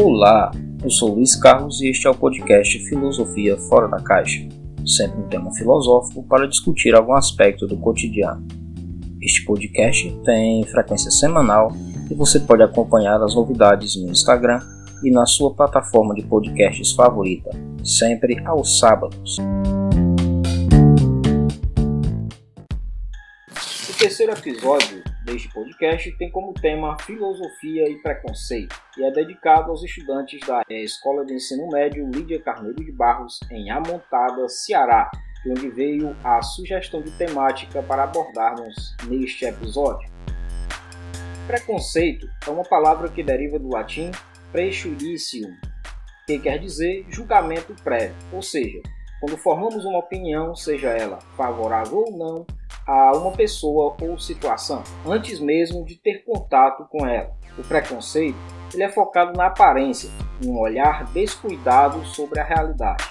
Olá, eu sou Luiz Carlos e este é o podcast Filosofia Fora da Caixa, sempre um tema filosófico para discutir algum aspecto do cotidiano. Este podcast tem frequência semanal e você pode acompanhar as novidades no Instagram e na sua plataforma de podcasts favorita, sempre aos sábados. Terceiro episódio deste podcast tem como tema Filosofia e Preconceito e é dedicado aos estudantes da Escola de Ensino Médio Lídia Carneiro de Barros, em Amontada, Ceará, de onde veio a sugestão de temática para abordarmos neste episódio. Preconceito é uma palavra que deriva do latim prejudicium, que quer dizer julgamento prévio, ou seja, quando formamos uma opinião, seja ela favorável ou não, a uma pessoa ou situação, antes mesmo de ter contato com ela. O preconceito ele é focado na aparência, em um olhar descuidado sobre a realidade.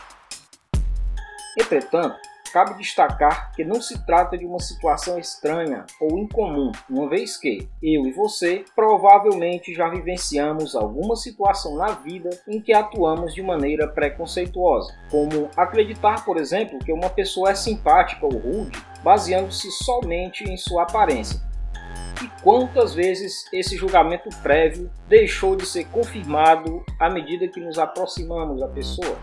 Entretanto, cabe destacar que não se trata de uma situação estranha ou incomum, uma vez que eu e você provavelmente já vivenciamos alguma situação na vida em que atuamos de maneira preconceituosa, como acreditar, por exemplo, que uma pessoa é simpática ou rude baseando-se somente em sua aparência. E quantas vezes esse julgamento prévio deixou de ser confirmado à medida que nos aproximamos da pessoa?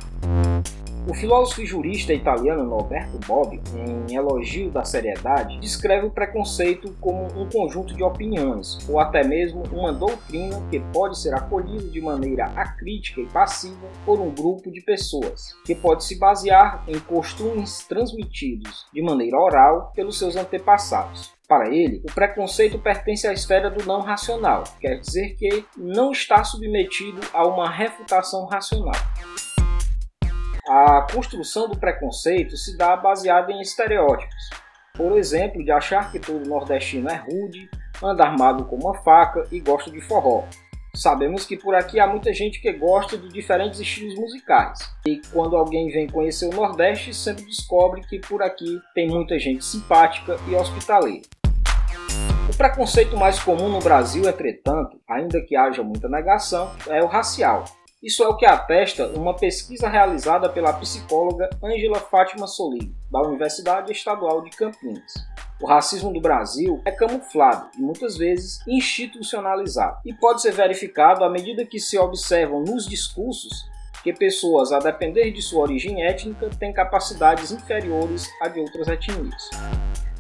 O filósofo e jurista italiano Norberto Bobbio, em Elogio da Seriedade, descreve o preconceito como um conjunto de opiniões, ou até mesmo uma doutrina que pode ser acolhida de maneira acrítica e passiva por um grupo de pessoas, que pode se basear em costumes transmitidos de maneira oral pelos seus antepassados. Para ele, o preconceito pertence à esfera do não racional, quer dizer que não está submetido a uma refutação racional. A construção do preconceito se dá baseada em estereótipos. Por exemplo, de achar que todo nordestino é rude, anda armado com uma faca e gosta de forró. Sabemos que por aqui há muita gente que gosta de diferentes estilos musicais. E quando alguém vem conhecer o Nordeste, sempre descobre que por aqui tem muita gente simpática e hospitaleira. O preconceito mais comum no Brasil, entretanto, ainda que haja muita negação, é o racial. Isso é o que atesta uma pesquisa realizada pela psicóloga Ângela Fátima Soligo, da Universidade Estadual de Campinas. O racismo do Brasil é camuflado e muitas vezes institucionalizado, e pode ser verificado à medida que se observam nos discursos que pessoas, a depender de sua origem étnica, têm capacidades inferiores a de outras etnias.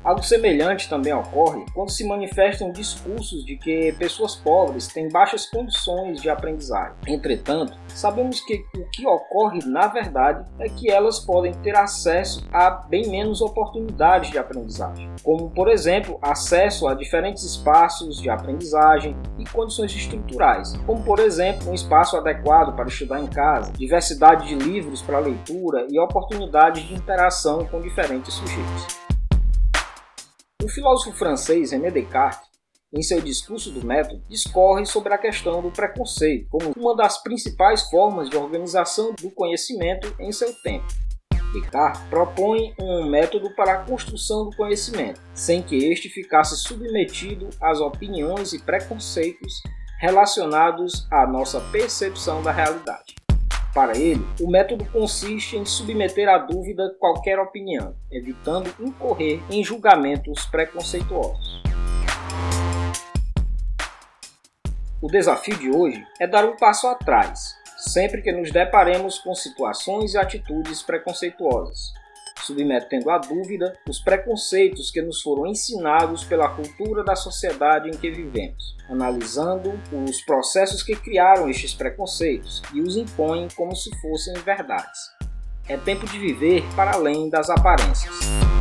Algo semelhante também ocorre quando se manifestam discursos de que pessoas pobres têm baixas condições de aprendizagem. Entretanto, sabemos que o que ocorre na verdade é que elas podem ter acesso a bem menos oportunidades de aprendizagem, como por exemplo, acesso a diferentes espaços de aprendizagem e condições estruturais, como por exemplo, um espaço adequado para estudar em casa, diversidade de livros para leitura e oportunidades de interação com diferentes sujeitos. O filósofo francês René Descartes, em seu discurso do método, discorre sobre a questão do preconceito como uma das principais formas de organização do conhecimento em seu tempo. Descartes propõe um método para a construção do conhecimento, sem que este ficasse submetido às opiniões e preconceitos relacionados à nossa percepção da realidade. Para ele, o método consiste em submeter à dúvida qualquer opinião, evitando incorrer em julgamentos preconceituosos. O desafio de hoje é dar um passo atrás, sempre que nos deparemos com situações e atitudes preconceituosas, submetendo à dúvida os preconceitos que nos foram ensinados pela cultura da sociedade em que vivemos, analisando os processos que criaram estes preconceitos e os impõem como se fossem verdades. É tempo de viver para além das aparências.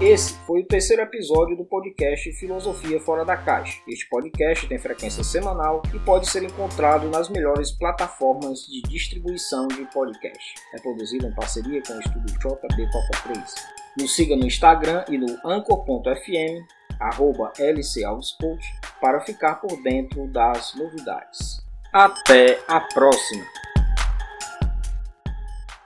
Esse foi o terceiro episódio do podcast Filosofia Fora da Caixa. Este podcast tem frequência semanal e pode ser encontrado nas melhores plataformas de distribuição de podcast. É produzido em parceria com o estúdio JB Copa 3. Nos siga no Instagram e no anchor.fm, arroba para ficar por dentro das novidades. Até a próxima!